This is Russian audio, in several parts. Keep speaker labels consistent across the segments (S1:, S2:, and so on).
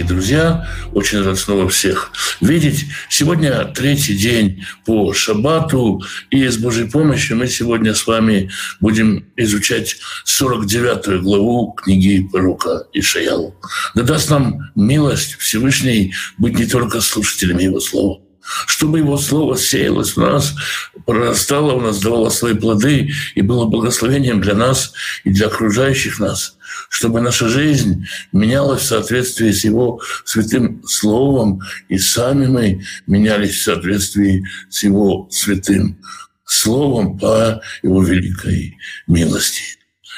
S1: дорогие друзья. Очень рад снова всех видеть. Сегодня третий день по шаббату, и с Божьей помощью мы сегодня с вами будем изучать 49 главу книги пророка Ишаял. Да даст нам милость Всевышний быть не только слушателями Его слова, чтобы Его Слово сеялось в нас, прорастало у нас, давало свои плоды и было благословением для нас и для окружающих нас, чтобы наша жизнь менялась в соответствии с Его святым Словом, и сами мы менялись в соответствии с Его святым Словом по Его великой милости.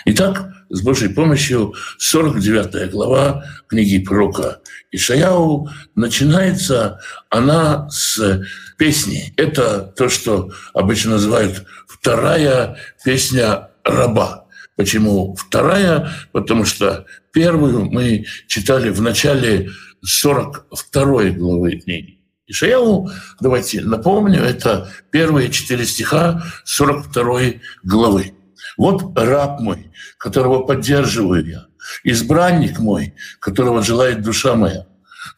S1: Итак, с Божьей помощью 49 глава книги пророка Ишаяу начинается она с песни. Это то, что обычно называют вторая песня раба. Почему вторая? Потому что первую мы читали в начале 42 главы книги. Ишаяу, давайте напомню, это первые четыре стиха 42 главы. Вот раб мой, которого поддерживаю я, избранник мой, которого желает душа моя.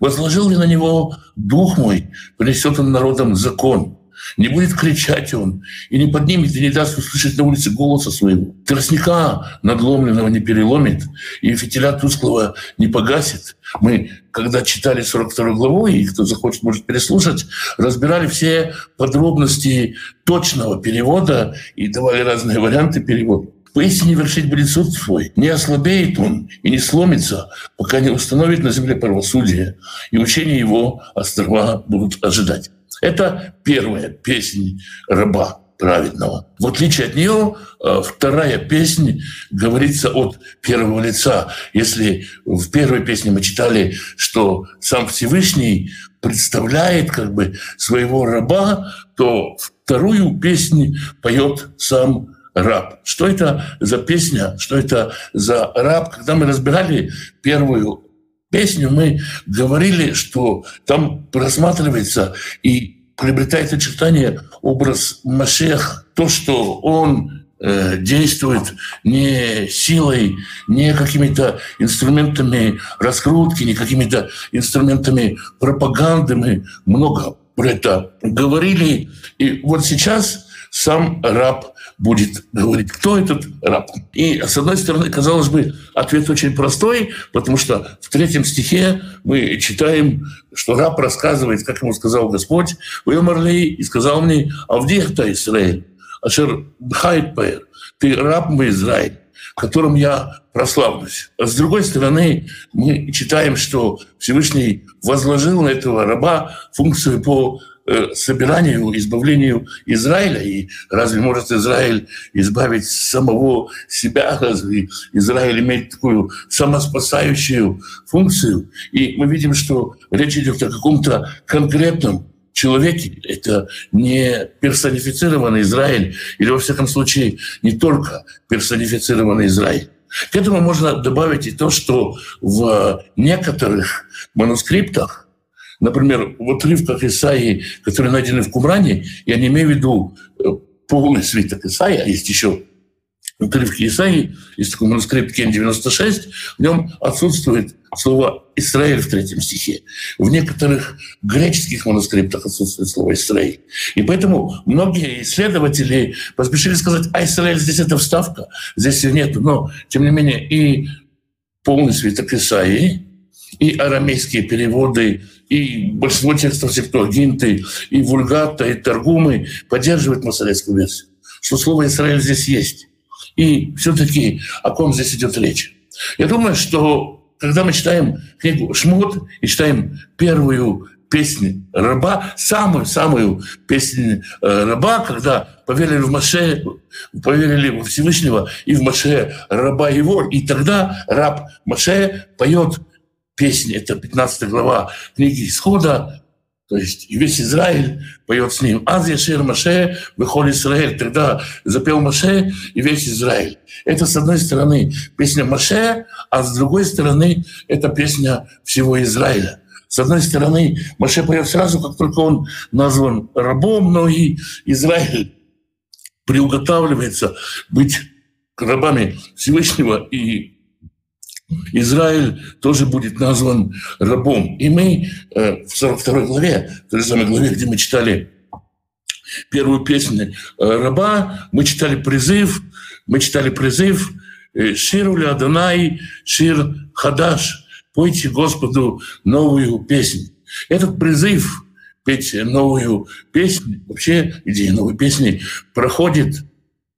S1: Возложил ли на него дух мой, принесет он народам закон. Не будет кричать он, и не поднимет, и не даст услышать на улице голоса своего. Тростника надломленного не переломит, и фитиля тусклого не погасит. Мы, когда читали 42 главу, и кто захочет, может переслушать, разбирали все подробности точного перевода и давали разные варианты перевода. Поистине вершить будет суд свой. Не ослабеет он и не сломится, пока не установит на земле правосудие, и учения его острова будут ожидать. Это первая песня раба праведного. В отличие от нее, э, вторая песня говорится от первого лица. Если в первой песне мы читали, что сам Всевышний представляет как бы своего раба, то вторую песню поет сам раб. Что это за песня, что это за раб? Когда мы разбирали первую песню, мы говорили, что там просматривается и приобретает очертания образ Машех, то, что он э, действует не силой, не какими-то инструментами раскрутки, не какими-то инструментами пропаганды. Мы много про это говорили. И вот сейчас сам раб будет говорить, кто этот раб. И, с одной стороны, казалось бы, ответ очень простой, потому что в третьем стихе мы читаем, что раб рассказывает, как ему сказал Господь, «Вы умерли и сказал мне, а это Израиль? Ашер бхайт ты раб мой Израиль, которым я прославлюсь. А с другой стороны, мы читаем, что Всевышний возложил на этого раба функцию по собиранию, избавлению Израиля. И разве может Израиль избавить самого себя? Разве Израиль имеет такую самоспасающую функцию? И мы видим, что речь идет о каком-то конкретном человеке. Это не персонифицированный Израиль, или, во всяком случае, не только персонифицированный Израиль. К этому можно добавить и то, что в некоторых манускриптах Например, в отрывках Исаии, которые найдены в Кумране, я не имею в виду э, полный свиток Исаии, а есть еще отрывки Исаии, есть такой манускрипт Кен 96, в нем отсутствует слово «Израиль» в третьем стихе. В некоторых греческих манускриптах отсутствует слово «Израиль». И поэтому многие исследователи поспешили сказать, а Израиль здесь это вставка, здесь ее нет. Но, тем не менее, и полный свиток Исаии, и арамейские переводы, и большинство текстов Септуагинты, и Вульгата, и Торгумы поддерживают масоретскую версию, что слово «Израиль» здесь есть. И все таки о ком здесь идет речь? Я думаю, что когда мы читаем книгу «Шмот» и читаем первую песню раба, самую-самую песню э, раба, когда поверили в Маше, поверили во Всевышнего и в Маше раба его, и тогда раб Маше поет песни, это 15 глава книги Исхода, то есть и весь Израиль поет с ним. «Аз яшир Маше, выходит Израиль». Тогда запел Маше и весь Израиль. Это, с одной стороны, песня Маше, а с другой стороны, это песня всего Израиля. С одной стороны, Маше поет сразу, как только он назван рабом, но и Израиль приуготавливается быть рабами Всевышнего и Израиль тоже будет назван рабом. И мы в 42 главе, в той самой главе, где мы читали первую песню раба, мы читали призыв, мы читали призыв «Ширу Адонай, Шир Хадаш», «Пойте Господу новую песню». Этот призыв петь новую песню, вообще идея новой песни проходит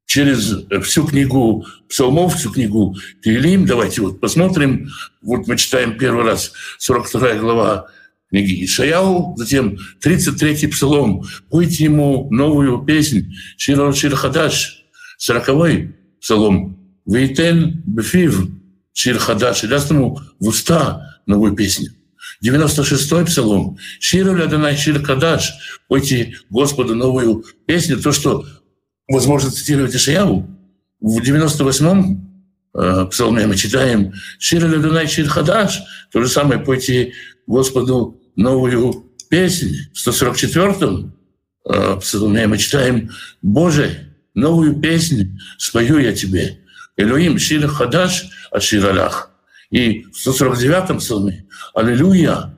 S1: через всю книгу псалмов, всю книгу Тилим. Давайте вот посмотрим. Вот мы читаем первый раз 42 глава книги Ишаяу, затем 33-й псалом. Пойте ему новую песнь. Шир Шир Хадаш, 40-й псалом. Вейтен Бефив Шир Хадаш. И даст ему в уста новую песню. 96-й псалом. Шир Ладанай Шир Кадаш. Пойте Господу новую песню. То, что возможно цитировать Ишаяву. В 98-м э, псалме мы читаем «Шир Ладанай Шир Хадаш». То же самое «Пойте Господу новую песню». В 144-м э, псалме мы читаем «Боже, новую песню спою я тебе». Элоим Шир Хадаш, а Шир Аллах. И в 149-м псалме «Аллилуйя!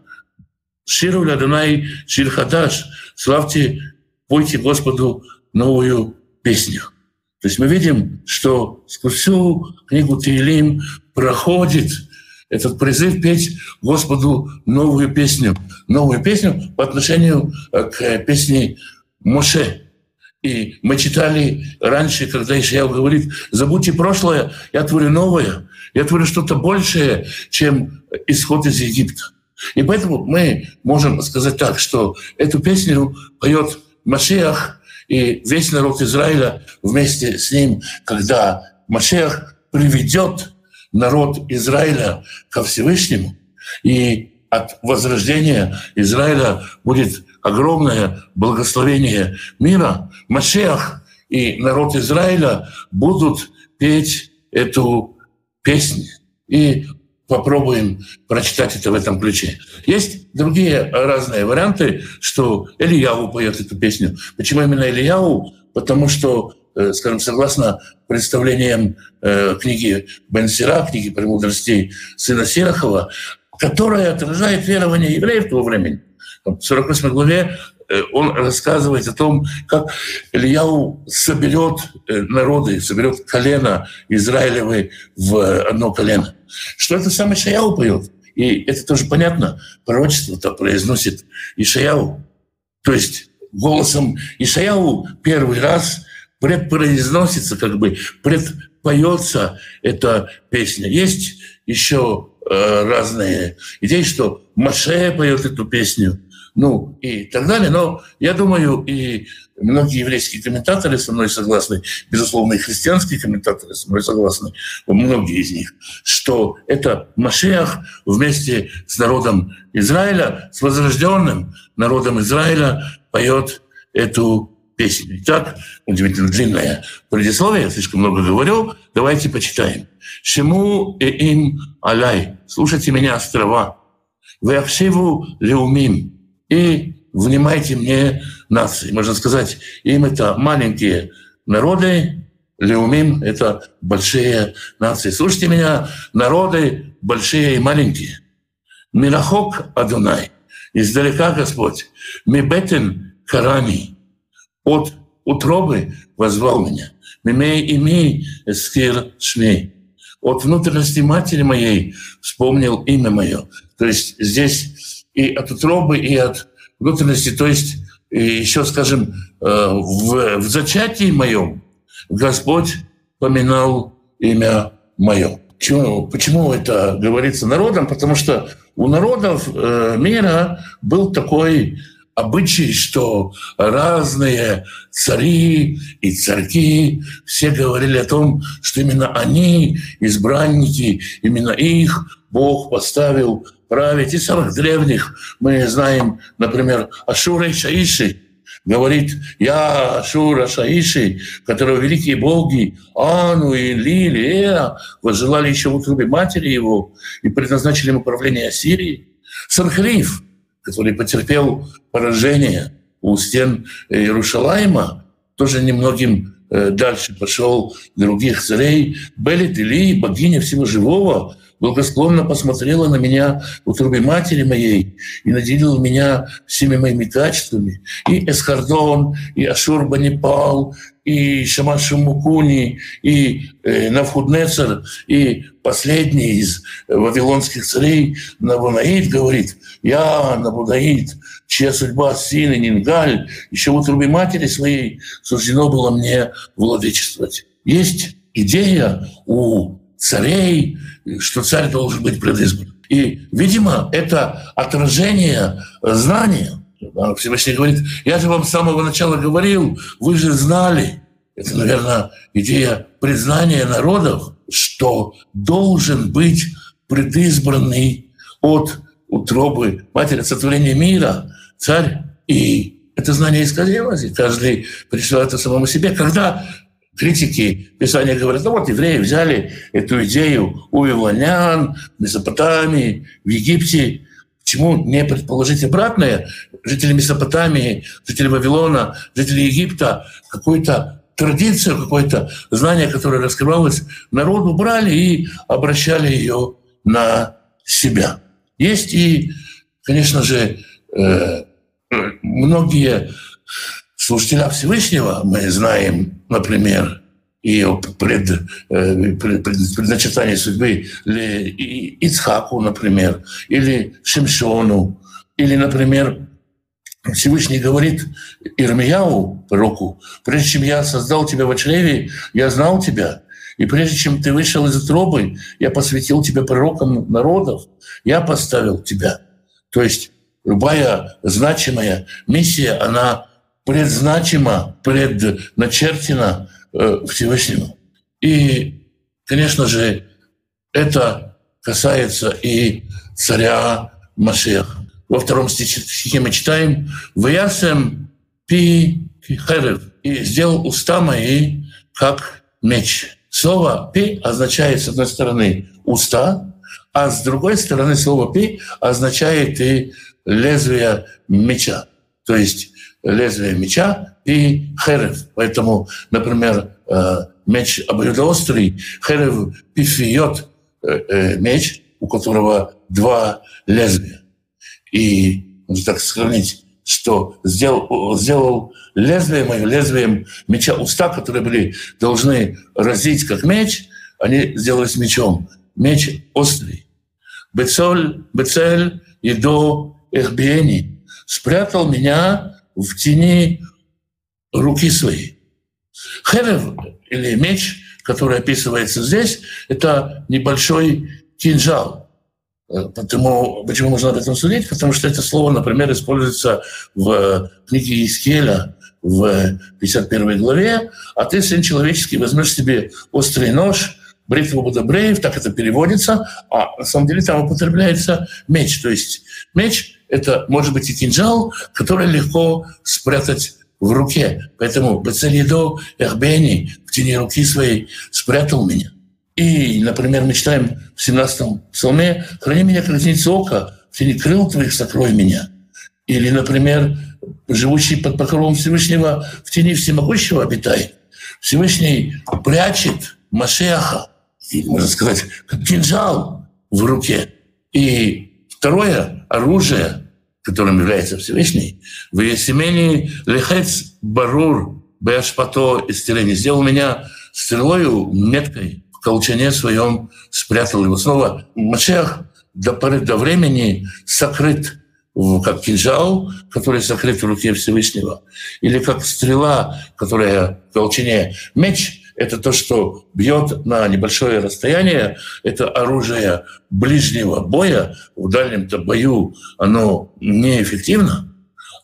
S1: Ширу Ладанай Шир Хадаш! Славьте, пойте Господу новую песню». То есть мы видим, что сквозь всю книгу Тиилим проходит этот призыв петь Господу новую песню. Новую песню по отношению к песне Моше. И мы читали раньше, когда Ишаял говорит, забудьте прошлое, я творю новое, я творю что-то большее, чем исход из Египта. И поэтому мы можем сказать так, что эту песню поет Машех и весь народ Израиля вместе с ним, когда Машех приведет народ Израиля ко Всевышнему, и от возрождения Израиля будет огромное благословение мира, Машех и народ Израиля будут петь эту песню. И попробуем прочитать это в этом ключе. Есть другие разные варианты, что Ильяу поет эту песню. Почему именно Ильяу? Потому что, э, скажем, согласно представлениям э, книги Бен Сира, книги «Премудростей» сына Сирахова, которая отражает верование евреев того времени. В 48 главе э, он рассказывает о том, как Ильяу соберет народы, соберет колено Израилевы в одно колено. Что это сам Ишаяу поет? И это тоже понятно. Пророчество-то произносит Ишаяу. То есть голосом Ишаяу первый раз предпроизносится, как бы предпоется эта песня. Есть еще Э, разные идеи, что Маше поет эту песню, ну и так далее. Но я думаю, и многие еврейские комментаторы со мной согласны, безусловно, и христианские комментаторы со мной согласны, многие из них, что это Машех вместе с народом Израиля, с возрожденным народом Израиля поет эту песню. Итак, удивительно длинное предисловие, я слишком много говорю, давайте почитаем. Шему и им алай. Слушайте меня, острова. Вяхшиву леумим. И внимайте мне, нации. Можно сказать, им это маленькие народы, Леумим — это большие нации. Слушайте меня, народы большие и маленькие. Мирахок Адунай, издалека Господь, Мибетен Карами, от утробы возвал меня. Мимей имей эскир шмей от внутренности матери моей вспомнил имя мое. То есть здесь и от утробы, и от внутренности, то есть еще, скажем, э, в, в зачатии моем Господь поминал имя мое. Почему, почему это говорится народом? Потому что у народов э, мира был такой обычай, что разные цари и царьки все говорили о том, что именно они, избранники, именно их Бог поставил править. И самых древних мы знаем, например, Ашура и Шаиши, говорит, я Ашура Шаиши, которого великие боги Ану и Лили, Эа возжелали еще в утробе матери его и предназначили ему управление Ассирии. Санхриф – который потерпел поражение у стен Иерушалайма, тоже немногим э, дальше пошел других царей. Белит Или, богиня всего живого, благосклонно посмотрела на меня в утробе матери моей и наделила меня всеми моими качествами. И Эскардон, и Ашурбанипал, и Шамаш Мукуни, и э, Навхуднецер, и последний из вавилонских царей Навунаид говорит, я, Навунаид, чья судьба и Нингаль, еще в утробе матери своей суждено было мне владычествовать. Есть идея у царей, что царь должен быть предизбран. И, видимо, это отражение знания – Всевышний говорит, я же вам с самого начала говорил, вы же знали. Это, наверное, идея признания народов, что должен быть предизбранный от утробы матери сотворения мира царь. И это знание исказилось, и каждый пришел это самому себе. Когда критики Писания говорят, ну вот евреи взяли эту идею у вавилонян, Месопотамии, в Египте, Почему не предположить обратное? Жители Месопотамии, жители Вавилона, жители Египта какую-то традицию, какое-то знание, которое раскрывалось, народу брали и обращали ее на себя. Есть и, конечно же, э, многие служителя Всевышнего, мы знаем, например, пред, э, пред, предначертание судьбы Ицхаку, например, или Шимшону, или, например, Всевышний говорит Ирмияу, пророку, прежде чем я создал тебя в чреве, я знал тебя, и прежде чем ты вышел из утробы, я посвятил тебя пророкам народов, я поставил тебя. То есть любая значимая миссия, она предзначима, предначертена Э, Всевышнему. И, конечно же, это касается и царя Машех. Во втором стихе мы читаем «Ваясем пи херев» и сделал уста мои, как меч. Слово «пи» означает, с одной стороны, уста, а с другой стороны, слово «пи» означает и лезвие меча. То есть лезвие меча и херев. Поэтому, например, э, меч обоюдоострый, херев пифиот э, э, меч, у которого два лезвия. И так сравнить, что сделал, сделал лезвие мое, лезвием меча уста, которые были должны разить как меч, они сделались мечом. Меч острый. Бецоль, бецель, едо, эхбиени. Спрятал меня в тени руки своей. Херев или меч, который описывается здесь, это небольшой кинжал. Потому, почему можно об этом судить? Потому что это слово, например, используется в книге Искеля в 51 главе, а ты, сын человеческий, возьмешь себе острый нож, бритву Будабреев, так это переводится, а на самом деле там употребляется меч. То есть меч это может быть и кинжал, который легко спрятать в руке. Поэтому Бацелидо Эрбени в тени руки своей спрятал меня. И, например, мы читаем в 17-м псалме «Храни меня, зеницу ока, в тени крыл твоих сокрой меня». Или, например, живущий под покровом Всевышнего в тени всемогущего обитает. Всевышний прячет Машеха, можно сказать, как кинжал в руке. И Второе оружие, которым является Всевышний, в Есемени лехец барур беашпато истерени сделал меня стрелою меткой в колчане своем спрятал его. Снова Машех до поры до времени сокрыт как кинжал, который сокрыт в руке Всевышнего, или как стрела, которая в колчане меч, это то, что бьет на небольшое расстояние, это оружие ближнего боя, в дальнем-то бою оно неэффективно,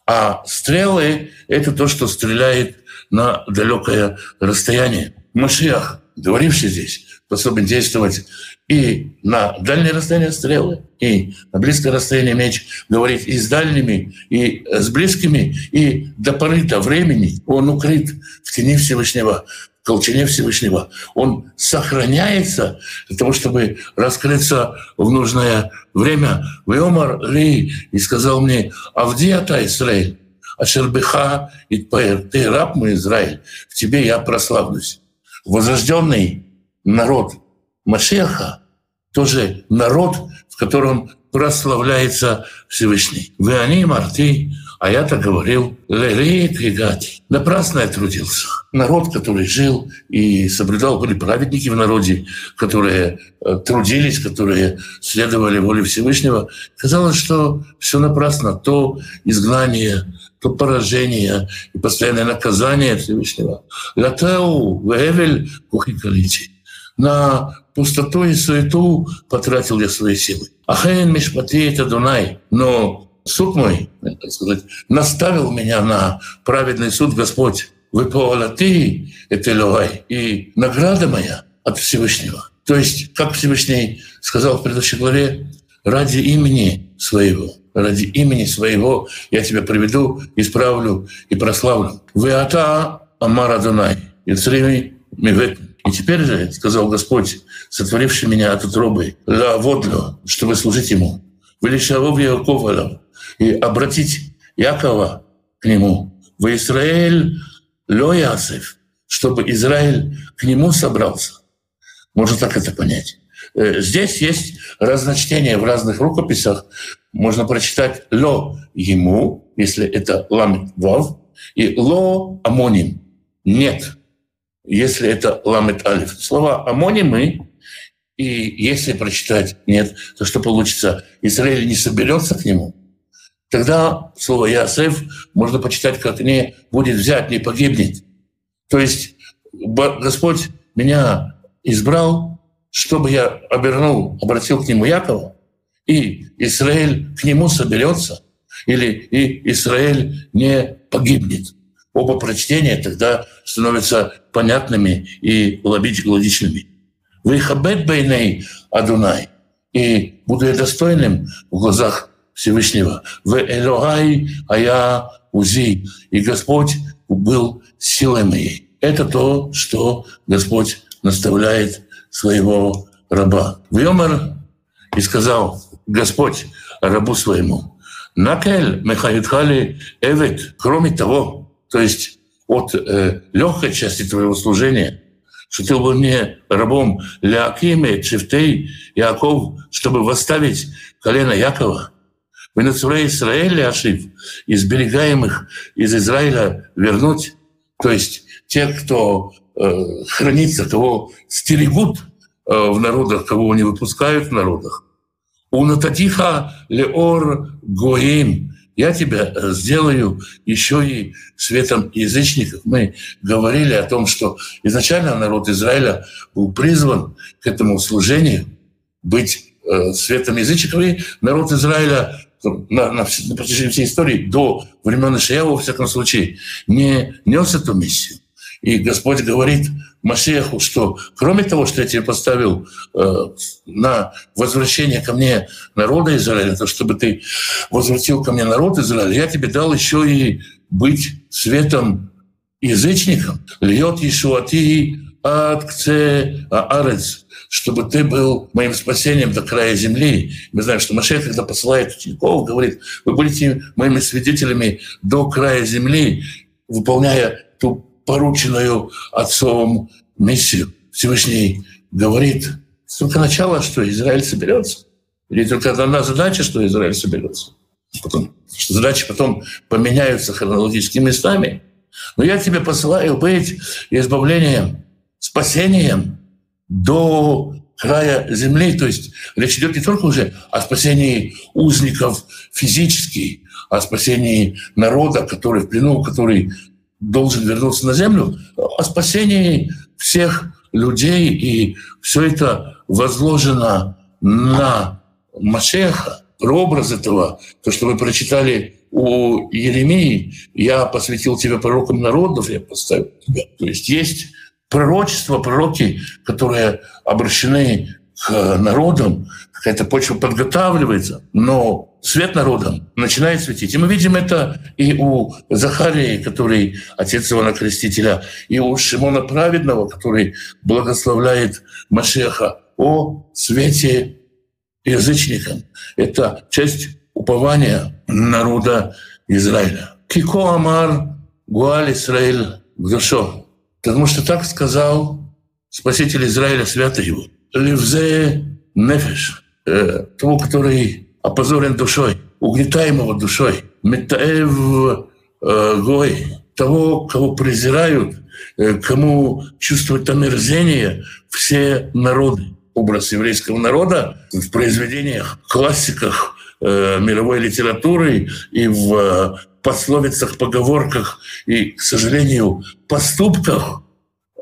S1: а стрелы — это то, что стреляет на далекое расстояние. Машиах, говоривший здесь, способен действовать и на дальнее расстояние стрелы, и на близкое расстояние меч, говорить и с дальними, и с близкими, и до поры до времени он укрыт в тени Всевышнего, толщине Всевышнего. Он сохраняется для того, чтобы раскрыться в нужное время. Веомар Ли и сказал мне, Авдията Израиль, Ашербиха и ты раб мой Израиль, в тебе я прославлюсь. Возрожденный народ Машеха тоже народ, в котором прославляется Всевышний. Вы они, Марты, а я-то говорил, лелеет гигати. Напрасно я трудился. Народ, который жил и соблюдал, были праведники в народе, которые э, трудились, которые следовали воле Всевышнего. Казалось, что все напрасно. То изгнание, то поражение и постоянное наказание Всевышнего. Латеу, вевель, кухикалити. На пустоту и суету потратил я свои силы. Ахен мишпати это Дунай. Но суд мой, так сказать, наставил меня на праведный суд Господь. Вы ты это Элюгай, и награда моя от Всевышнего. То есть, как Всевышний сказал в предыдущей главе, ради имени своего, ради имени своего я тебя приведу, исправлю и прославлю. Вы ата Амара Дунай, Ицрими Мивет. И теперь же, сказал Господь, сотворивший меня от утробы, ла водлю, чтобы служить Ему. Велишавов Яковалов, и обратить Якова к Нему. В Израиль Лоясев, чтобы Израиль к Нему собрался. Можно так это понять. Э, здесь есть разночтение в разных рукописях. Можно прочитать «ло» ему, если это ламет вав, и «ло» амоним – «нет» если это ламет алиф. Слова амонимы, и если прочитать нет, то что получится? Израиль не соберется к нему. Тогда слово Ясеф можно почитать как не будет взять, не погибнет. То есть Господь меня избрал, чтобы я обернул, обратил к нему Якова, и Израиль к нему соберется, или и Израиль не погибнет. Оба прочтения тогда становятся понятными и логичными. Вейхабет бейней Адунай. И буду я достойным в глазах Всевышнего. В Элогай, а я Узи. И Господь был силой моей. Это то, что Господь наставляет своего раба. Вьомер и сказал, Господь рабу своему, Накель Мехаидхали Эвет, кроме того, то есть от э, легкой части твоего служения, что ты был не рабом Леакиме, Чифтей, Яков, чтобы восставить колено Якова. На Израиля ошиб, из берегаемых из Израиля вернуть. То есть те, кто э, хранится, кого стерегут э, в народах, кого не выпускают в народах. У Нататиха Леор Гоим я тебя сделаю еще и светом язычников. Мы говорили о том, что изначально народ Израиля был призван к этому служению, быть э, светом язычников. И народ Израиля на, на, на протяжении всей истории, до времен Ишаява, во всяком случае, не нес эту миссию. И Господь говорит Машеху, что кроме того, что я тебе поставил э, на возвращение ко мне народа Израиля, то чтобы ты возвратил ко мне народ Израиля, я тебе дал еще и быть светом язычникам. Льет Ишуати от кце арец, чтобы ты был моим спасением до края земли. Мы знаем, что Машех, когда посылает учеников, говорит, вы будете моими свидетелями до края земли, выполняя ту порученную отцом миссию. Всевышний говорит, только начало, что Израиль соберется. Или только одна задача, что Израиль соберется. Потом, что задачи потом поменяются хронологическими местами. Но я тебе посылаю быть избавлением, спасением до края земли. То есть речь идет не только уже о спасении узников физически, о спасении народа, который в плену, который должен вернуться на землю, о спасении всех людей, и все это возложено на Машеха. Прообраз этого, то, что вы прочитали у Еремии, я посвятил тебя пророкам народов, я поставил тебя. То есть есть пророчества, пророки, которые обращены к народам, какая-то почва подготавливается, но свет народом начинает светить. И мы видим это и у Захарии, который отец Ивана Крестителя, и у Шимона Праведного, который благословляет Машеха о свете язычникам. Это часть упования народа Израиля. Кико Амар Гуаль Израиль Гдушо. Потому что так сказал Спаситель Израиля, свято его. Левзе нефеш, э, того, который опозорен душой, угнетаемого душой, метаев э, гой, того, кого презирают, э, кому чувствуют омерзение все народы. Образ еврейского народа в произведениях, классиках мировой литературы и в пословицах, поговорках и, к сожалению, поступках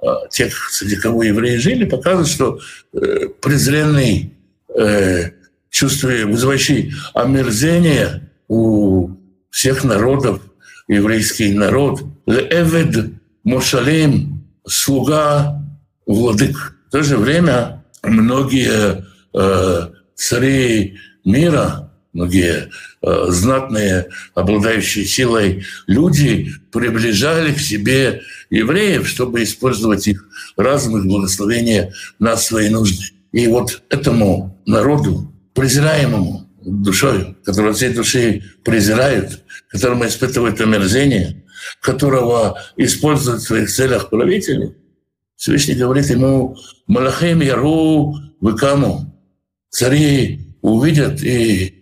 S1: э, тех, среди кого евреи жили, показывают, что э, презренный, э, чувство, вызывающий омерзение у всех народов, еврейский народ, «Леэвед Мошалим» — слуга владык. В то же время многие э, цари мира, многие э, знатные, обладающие силой люди приближали к себе евреев, чтобы использовать их разум, их благословение на свои нужды. И вот этому народу, презираемому душой, которого всей души презирают, которому испытывают омерзение, которого используют в своих целях правители, Всевышний говорит ему, «Малахим яру выкаму». Цари увидят и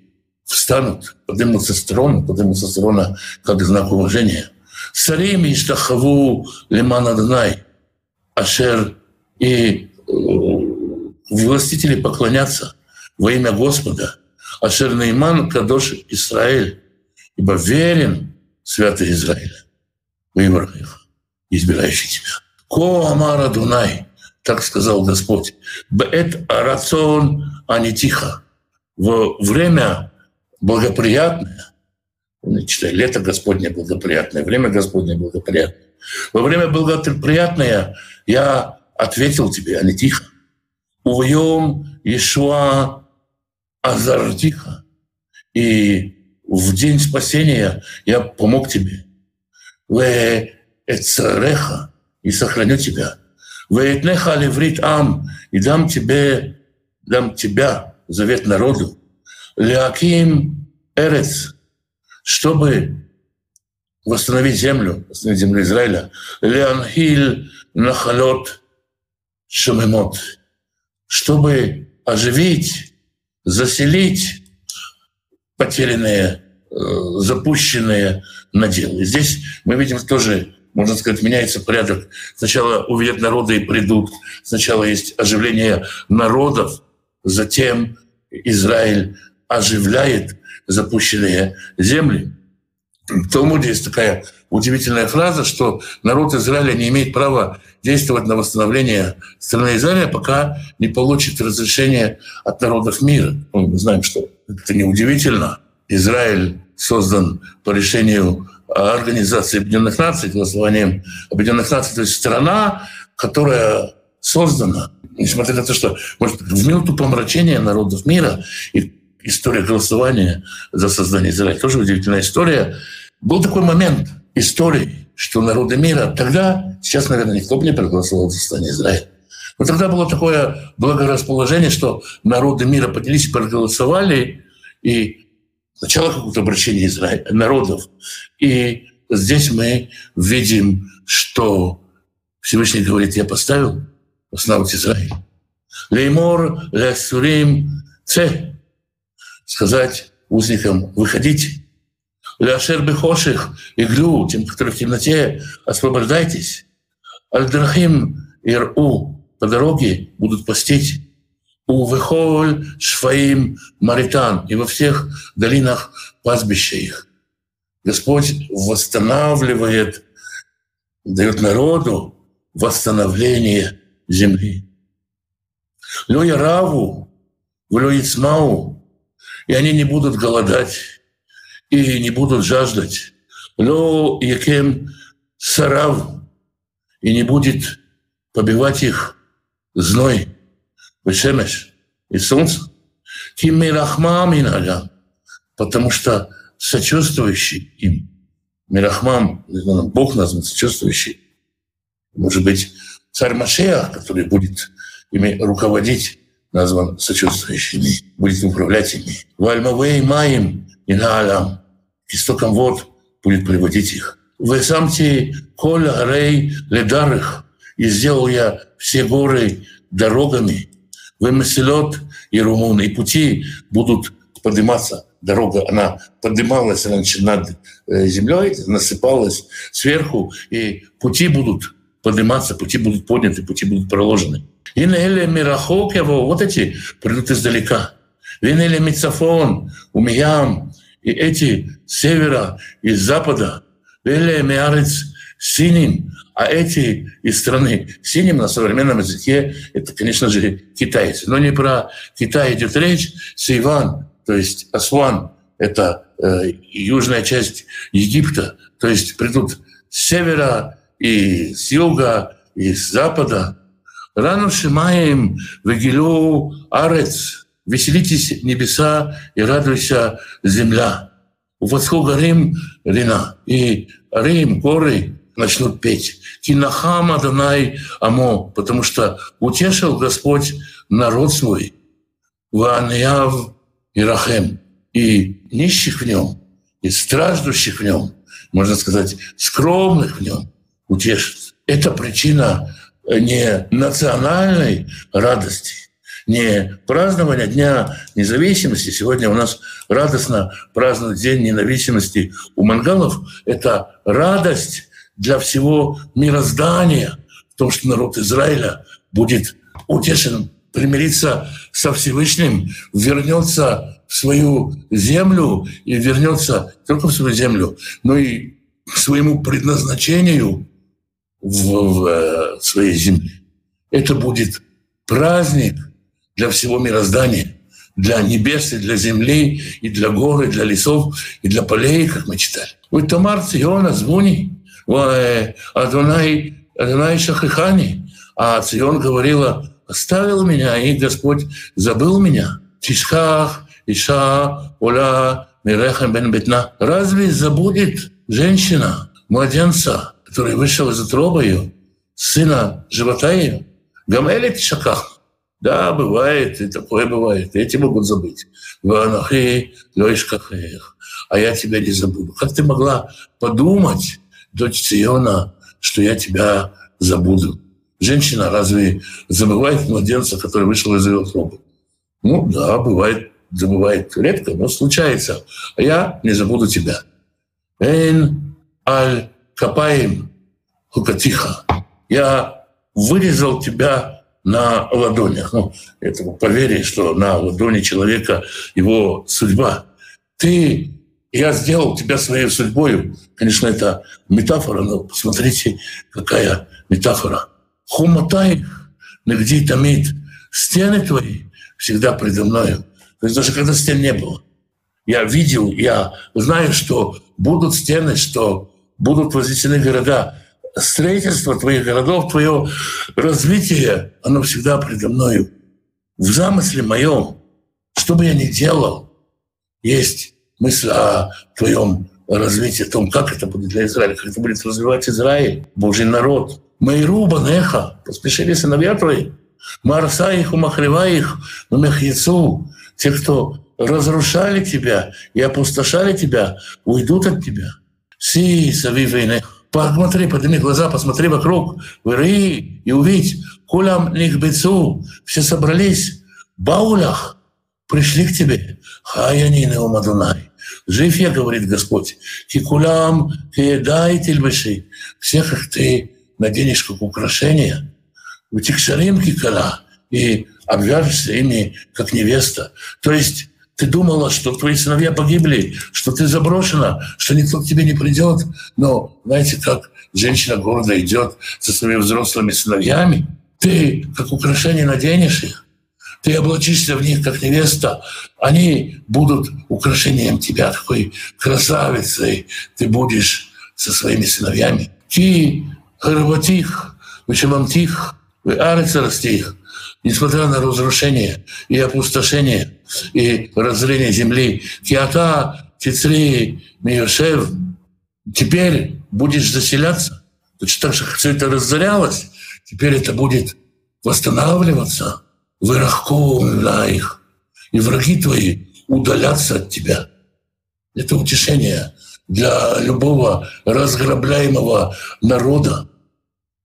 S1: встанут, поднимутся с трона, поднимутся с трона как знак уважения. Царим иштахаву лиман Адонай, ашер и э, властители поклонятся во имя Господа, ашер наиман кадош Израиль, ибо верен святый Израиль, выбор их, избирающий тебя. Ко Амара Дунай, так сказал Господь. Бет рацион, а не тихо. В время благоприятное, читай, лето Господне благоприятное, время Господне благоприятное. Во время благоприятное я ответил тебе, а не тихо. Увьем Ишуа Азар тихо. И в день спасения я помог тебе. В Эцареха и сохраню тебя. Вейтнеха леврит ам, и дам тебе, дам тебя, завет народу, леаким эрец, чтобы восстановить землю, восстановить землю Израиля, леанхиль нахалот шамемот, чтобы оживить, заселить потерянные, э, запущенные наделы. Здесь мы видим тоже можно сказать, меняется порядок. Сначала увидят народы и придут. Сначала есть оживление народов, затем Израиль оживляет запущенные земли. В Талмуде есть такая удивительная фраза, что народ Израиля не имеет права действовать на восстановление страны Израиля, пока не получит разрешение от народов мира. Ну, мы знаем, что это не удивительно. Израиль создан по решению Организации Объединенных Наций, голосованием Объединенных Наций, то есть страна, которая создана, несмотря на то, что может, в минуту помрачения народов мира и история голосования за создание Израиля, тоже удивительная история. Был такой момент истории, что народы мира тогда, сейчас, наверное, никто бы не проголосовал за создание Израиля, но тогда было такое благорасположение, что народы мира поднялись проголосовали, и Сначала какое-то обращение Израиля, народов. И здесь мы видим, что Всевышний говорит, я поставил основать Израиль. Леймор, лесурим, це. Сказать узникам, выходите. Ляшер бехоших, иглю, тем, которые в темноте, освобождайтесь. Альдрахим иру, по дороге будут постить у Вехоль Шфаим Маритан и во всех долинах пастбища их. Господь восстанавливает, дает народу восстановление земли. Лёя Раву, в Цмау, и они не будут голодать, и не будут жаждать. Ло Якем Сарав, и не будет побивать их зной – Бешемеш и солнце. Кимирахма минага, потому что сочувствующий им, Мирахмам, Бог назван сочувствующий, может быть, царь Машея, который будет ими руководить, назван сочувствующими, будет управлять ими. Вальмавей маем и наалам, истоком вод будет приводить их. Вы самте коль рей ледарых, и сделал я все горы дорогами, вымеселет и румун, и пути будут подниматься. Дорога, она поднималась раньше над э, землей, насыпалась сверху, и пути будут подниматься, пути будут подняты, пути будут проложены. И на Эле Мирахок его, вот эти придут издалека. Венеле Мицафон, Умиям, и эти с севера и с запада, Веле Миарец Синим, а эти из страны Синим на современном языке, это, конечно же, китайцы. Но не про Китай идет речь, Сейван, то есть Асван, это э, южная часть Египта, то есть придут с севера и с юга, и с запада. Рану Шимаем, Вегилю Арец, веселитесь небеса и радуйся земля. У Рим Рина и Рим, горы начнут петь. Кинахам Адонай Амо, потому что утешил Господь народ свой. Вааньяв и Рахем, и нищих в нем, и страждущих в нем, можно сказать, скромных в нем утешит. Это причина не национальной радости, не празднования Дня независимости. Сегодня у нас радостно празднуют День независимости у монголов. Это радость для всего мироздания в том, что народ Израиля будет утешен, примириться со Всевышним, вернется в свою землю и вернется не только в свою землю, но и к своему предназначению в, в э, своей земле. Это будет праздник для всего мироздания, для небес и для земли, и для гор, и для лесов, и для полей, как мы читали. Вы Тамар Циона Звуни, Адонай, Адонай Шахихани. А Цион говорила, оставил меня, и Господь забыл меня. Тишках, Иша, Уля, Мирехем бен Бетна. Разве забудет женщина, младенца, который вышел из утробы ее, сына живота ее? Гамели Тишаках. Да, бывает, и такое бывает. Эти могут забыть. Ванахи, Лёшкахех. А я тебя не забуду. Как ты могла подумать, дочь Циона, что я тебя забуду? Женщина разве забывает младенца, который вышел из ее утробы? Ну да, бывает, забывает редко, но случается. А я не забуду тебя. Эйн аль капаим хукатиха. Я вырезал тебя на ладонях. Ну, это поверие, что на ладони человека его судьба. Ты, я сделал тебя своей судьбой. Конечно, это метафора, но посмотрите, какая метафора. Хуматай, где тамид, стены твои всегда предо мною. То есть даже когда стен не было. Я видел, я знаю, что будут стены, что будут возведены города строительство твоих городов, твое развитие, оно всегда предо мною. В замысле моем, что бы я ни делал, есть мысль о твоем развитии, о том, как это будет для Израиля, как это будет развивать Израиль, Божий народ. Майру банеха, поспешили сыновья твои, Марса их, умахрева их, яйцу, те, кто разрушали тебя и опустошали тебя, уйдут от тебя. Си, сави вейнех. Посмотри, подними глаза, посмотри вокруг, выри и увидь. Кулям лихбецу, все собрались, баулях, пришли к тебе. Хаянины умадунай. Жив я, говорит Господь. Кикулям кедай тельбыши. Всех их ты наденешь как украшение. Втикшарим кикала. И обвяжешься ими, как невеста. То есть ты думала, что твои сыновья погибли, что ты заброшена, что никто к тебе не придет. Но знаете, как женщина города идет со своими взрослыми сыновьями, ты как украшение наденешь их, ты облачишься в них как невеста, они будут украшением тебя, такой красавицей ты будешь со своими сыновьями. Ти харватих, тих, вы арец растих, несмотря на разрушение и опустошение и разорение земли, Киата, Тицри, Миошев, теперь будешь заселяться. Точно так же все это разорялось, теперь это будет восстанавливаться. Вырахку на их. И враги твои удалятся от тебя. Это утешение для любого разграбляемого народа.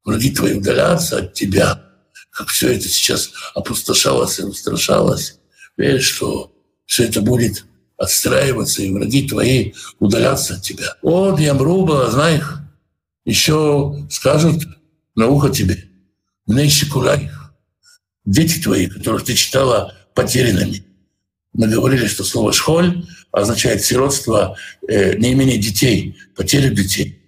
S1: Враги твои удалятся от тебя – как все это сейчас опустошалось и устрашалось. Верь, что все это будет отстраиваться, и враги твои удалятся от тебя. О, Ямруба, знай их, еще скажут на ухо тебе, мне Кулай, дети твои, которых ты читала потерянными. Мы говорили, что слово «шхоль» означает сиротство, э, не имени детей, потерю детей.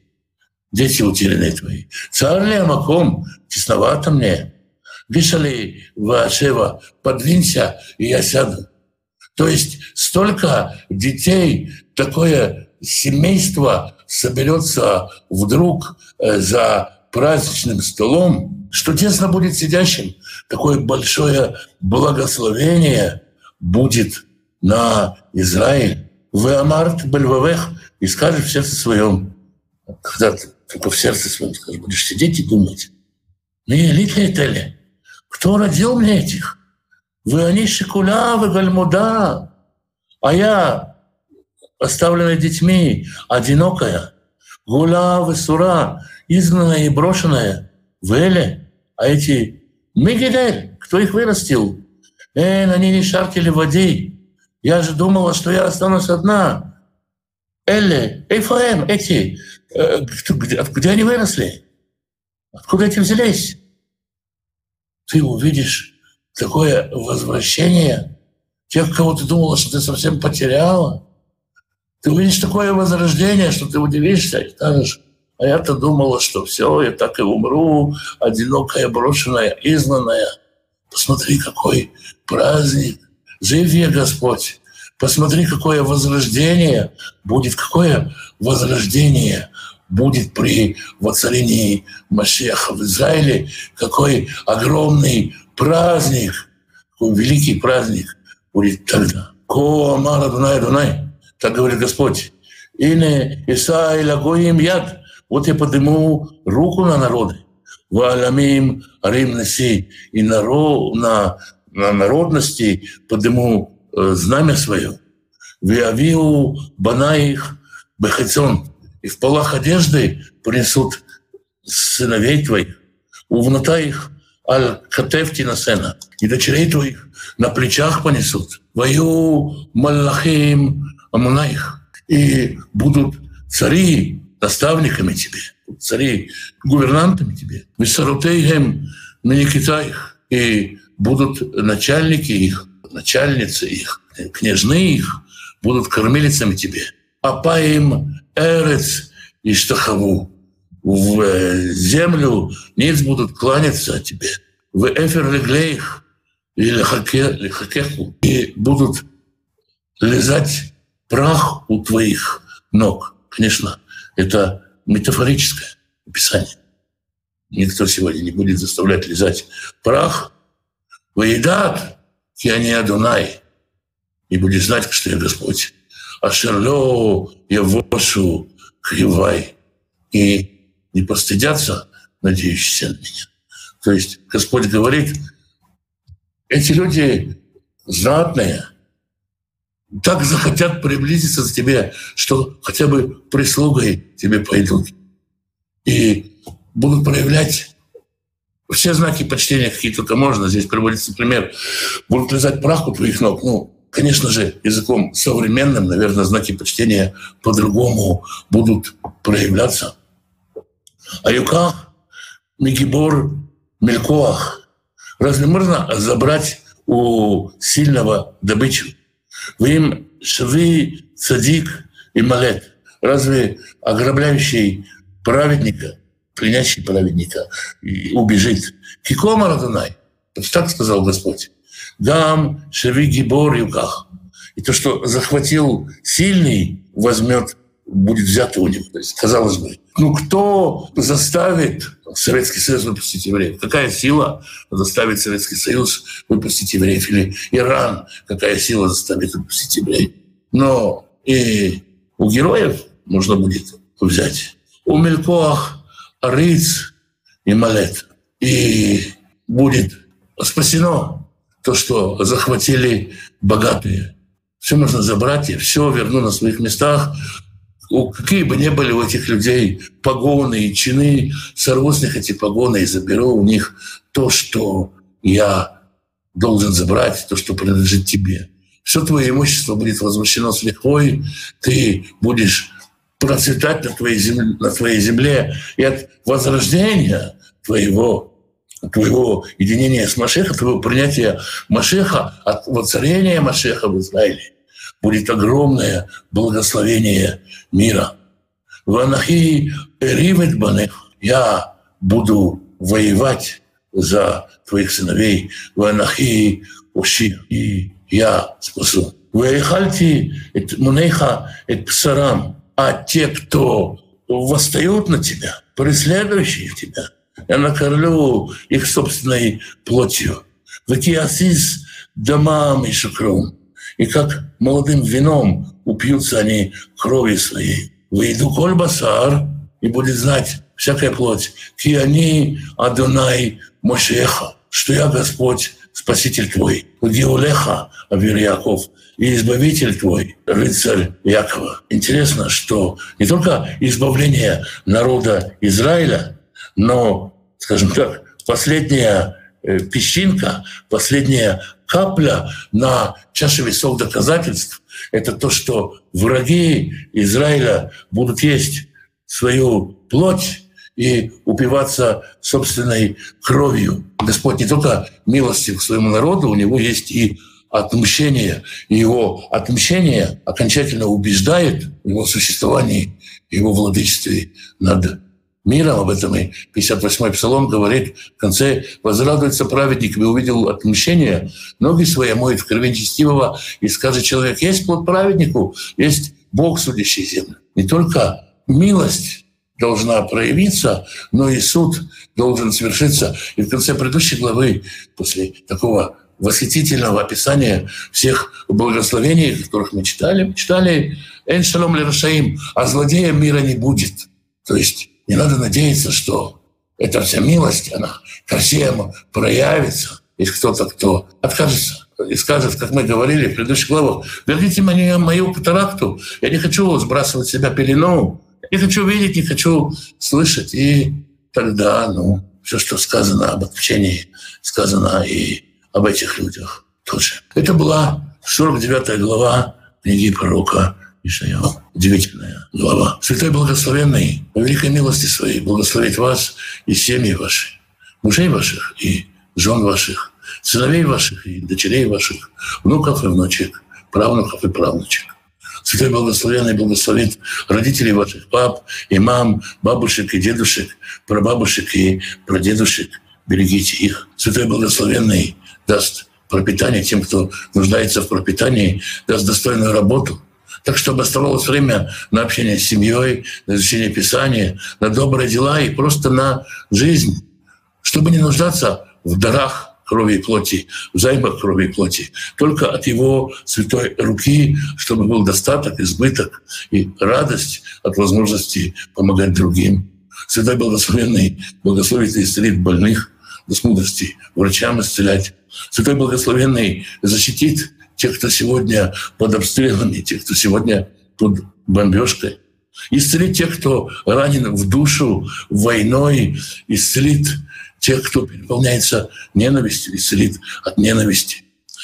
S1: Дети утерянные твои. Царь ли Амаком, тесновато мне. Вишали Вашева, подвинься, и я сяду. То есть столько детей, такое семейство соберется вдруг э, за праздничным столом, что тесно будет сидящим. Такое большое благословение будет на Израиль. Вы амарт бельвавех и скажешь в сердце своем, когда ты только в сердце своем скажешь, будешь сидеть и думать, не элита это ли? Кто родил мне этих? Вы они шикуля, вы гальмуда. А я, оставленная детьми, одинокая, гуля, вы сура, изгнанная и брошенная, в Эле. А эти Мегидель, кто их вырастил? Эй, они не шаркили в воде. Я же думала, что я останусь одна. Элли, Эйфаэм, эти, э, где, где они выросли? Откуда эти взялись? Ты увидишь такое возвращение тех, кого ты думала, что ты совсем потеряла. Ты увидишь такое возрождение, что ты удивишься и скажешь, а я-то думала, что все, я так и умру, одинокая, брошенная, изгнанная. Посмотри, какой праздник. Жив я, Господь. Посмотри, какое возрождение будет, какое возрождение будет при воцарении Машеха в Израиле, какой огромный праздник, какой великий праздник будет тогда. Ко Амара Дунай Дунай, так говорит Господь. Ине Иса и Лагоим Яд, вот я подниму руку на народы. Валамим Арим Наси, и на, на, на народности подниму э, знамя свое. Виавиу Банаих Бехацон, и в полах одежды принесут сыновей твоих, увнута их аль катефти на сена, и дочерей твоих на плечах понесут. Вою малахим амунаих, и будут цари наставниками тебе, цари гувернантами тебе. Висарутейхем их, и будут начальники их, начальницы их, княжны их, будут кормилицами тебе. Апаим эрец и штахаву. В э, землю ниц будут кланяться тебе. В эфер леглейх и лихакеху. И будут лизать прах у твоих ног. Конечно, это метафорическое описание. Никто сегодня не будет заставлять лизать прах. Выедат, я не Адунай. И будешь знать, что я Господь. Ашерло Явошу Кривай. И не постыдятся надеющиеся на меня. То есть Господь говорит, эти люди знатные, так захотят приблизиться к тебе, что хотя бы прислугой тебе пойдут. И будут проявлять все знаки почтения, какие только можно. Здесь приводится пример. Будут лизать прах у твоих ног. Ну, Конечно же, языком современным, наверное, знаки почтения по-другому будут проявляться. А юка, мигибор, мелькоах. Разве можно забрать у сильного добычу? Вы им шви, цадик и малет. Разве ограбляющий праведника, пленящий праведника, убежит? Кикома Радунай. Так сказал Господь. Дам шеви гибор юках. И то, что захватил сильный, возьмет, будет взято у него. То есть, казалось бы, ну кто заставит Советский Союз выпустить евреев? Какая сила заставит Советский Союз выпустить евреев? Или Иран, какая сила заставит выпустить евреев? Но и у героев можно будет взять. У Мелькоах Риц и Малет. И будет спасено то, что захватили богатые. Все можно забрать, и все верну на своих местах. какие бы ни были у этих людей погоны и чины, сорву с них эти погоны и заберу у них то, что я должен забрать, то, что принадлежит тебе. Все твое имущество будет возвращено с лихвой, ты будешь процветать на твоей земле, на твоей земле и от возрождения твоего твоего единения с Машеха, твоего принятия Машеха, от воцарения Машеха в Израиле будет огромное благословение мира. Ванахи банех. Я буду воевать за твоих сыновей. Ванахи уши. И я спасу. Ваихальти эт мунеха эт псарам. А те, кто восстают на тебя, преследующие тебя, я накормлю их собственной плотью. Вакиасис домам и шукром и как молодым вином упьются они крови своей. Выйду коль басар, и будет знать всякая плоть, ки они Адонай Мошеха, что я Господь, Спаситель твой, Геулеха, Авир Яков, и Избавитель твой, рыцарь Якова. Интересно, что не только избавление народа Израиля, но, скажем так, последняя э, песчинка, последняя капля на чаше весов доказательств — это то, что враги Израиля будут есть свою плоть и упиваться собственной кровью. Господь не только милости к своему народу, у него есть и отмщение. И его отмщение окончательно убеждает в его существовании, его владычестве над миром, об этом и 58-й псалом говорит, в конце «Возрадуется праведник, и увидел отмщение, ноги свои моет в крови нечестивого, и скажет человек, есть плод праведнику, есть Бог, судящий землю». Не только милость должна проявиться, но и суд должен свершиться. И в конце предыдущей главы, после такого восхитительного описания всех благословений, которых мы читали, мы читали «Эн шалом лерашаим», а злодея мира не будет. То есть не надо надеяться, что эта вся милость, она ко всем проявится. Есть кто-то, кто откажется и скажет, как мы говорили в предыдущих главах, верните мне мою катаракту, я не хочу сбрасывать себя пелену, не хочу видеть, не хочу слышать. И тогда, ну, все, что сказано об отключении, сказано и об этих людях тоже. Это была 49 глава книги пророка Ишаял. Удивительная глава. Святой Благословенный, по великой милости своей, благословить вас и семьи ваши, мужей ваших и жен ваших, сыновей ваших и дочерей ваших, внуков и внучек, правнуков и правнучек. Святой Благословенный благословит родителей ваших, пап и мам, бабушек и дедушек, прабабушек и прадедушек. Берегите их. Святой Благословенный даст пропитание тем, кто нуждается в пропитании, даст достойную работу – так, чтобы оставалось время на общение с семьей, на изучение Писания, на добрые дела и просто на жизнь, чтобы не нуждаться в дарах крови и плоти, в займах крови и плоти, только от Его святой руки, чтобы был достаток, избыток и радость от возможности помогать другим. Святой Благословенный благословит и исцелит больных, даст мудрости врачам исцелять. Святой Благословенный защитит тех, кто сегодня под обстрелами, тех, кто сегодня под бомбежкой. Исцелит тех, кто ранен в душу войной, исцелит тех, кто переполняется ненавистью, исцелит от ненависти.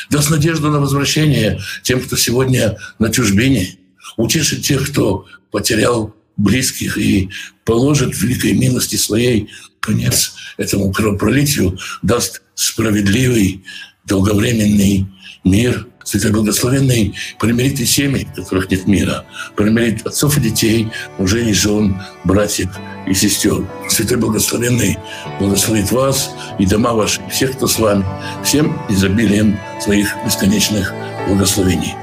S1: Даст надежду на возвращение тем, кто сегодня на чужбине, утешит тех, кто потерял близких и положит в великой милости своей конец этому кровопролитию, даст справедливый, долговременный мир – Святой Благословенный примирит и семьи, которых нет мира, примирит отцов и детей, мужей и жен, братьев и сестер. Святой Благословенный благословит вас и дома ваши, всех, кто с вами, всем изобилием своих бесконечных благословений.